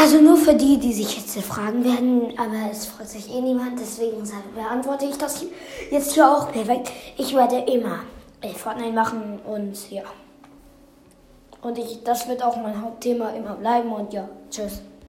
Also nur für die, die sich jetzt fragen werden, aber es freut sich eh niemand, deswegen beantworte ich das jetzt hier auch perfekt. Ich werde immer äh, Fortnite machen und ja. Und ich, das wird auch mein Hauptthema immer bleiben und ja, tschüss.